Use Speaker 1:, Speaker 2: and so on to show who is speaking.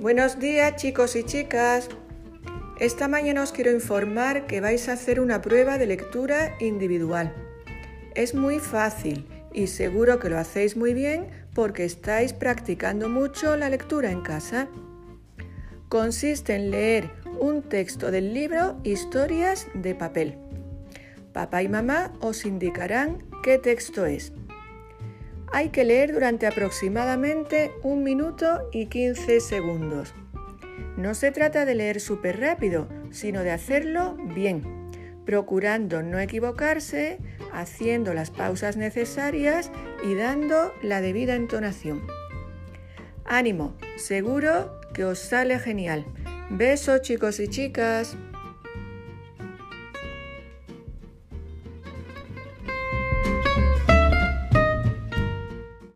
Speaker 1: Buenos días chicos y chicas. Esta mañana os quiero informar que vais a hacer una prueba de lectura individual. Es muy fácil y seguro que lo hacéis muy bien porque estáis practicando mucho la lectura en casa. Consiste en leer un texto del libro Historias de papel. Papá y mamá os indicarán qué texto es. Hay que leer durante aproximadamente un minuto y 15 segundos. No se trata de leer súper rápido, sino de hacerlo bien, procurando no equivocarse, haciendo las pausas necesarias y dando la debida entonación. Ánimo, seguro que os sale genial. Besos chicos y chicas.